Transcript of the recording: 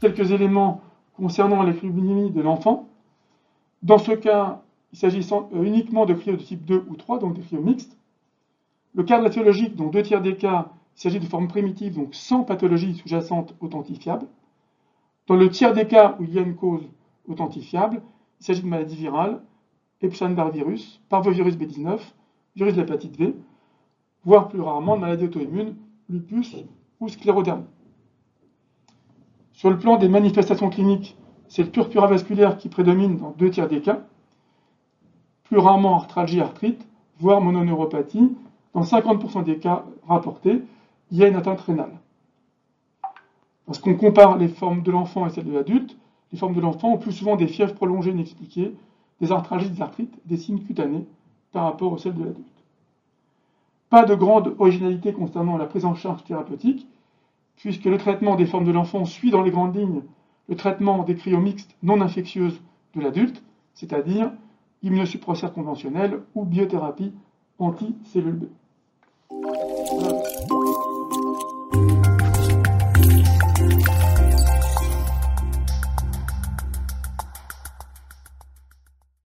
Quelques éléments concernant les cryogénies de l'enfant. Dans ce cas, il s'agit euh, uniquement de cryos de type 2 ou 3, donc des cryos mixtes. Le cadre radiologique, dans deux tiers des cas, il s'agit de formes primitives, donc sans pathologie sous-jacente authentifiable. Dans le tiers des cas où il y a une cause authentifiable, il s'agit de maladies virales, Epstein-Barr virus, parvovirus B19, virus de l'hépatite V, voire plus rarement maladies auto-immunes, lupus ou sclérodermie. Sur le plan des manifestations cliniques, c'est le purpura vasculaire qui prédomine dans deux tiers des cas, plus rarement arthralgie, arthrite, voire mononeuropathie. Dans 50% des cas rapportés, il y a une atteinte rénale. Lorsqu'on compare les formes de l'enfant et celles de l'adulte, les formes de l'enfant ont plus souvent des fièvres prolongées inexpliquées, des arthralgies, des arthrites, des signes cutanés par rapport aux celles de l'adulte. Pas de grande originalité concernant la prise en charge thérapeutique, puisque le traitement des formes de l'enfant suit dans les grandes lignes le traitement des cryomixtes non infectieuses de l'adulte, c'est-à-dire immunosuppresseur conventionnel ou biothérapie anti-cellule B.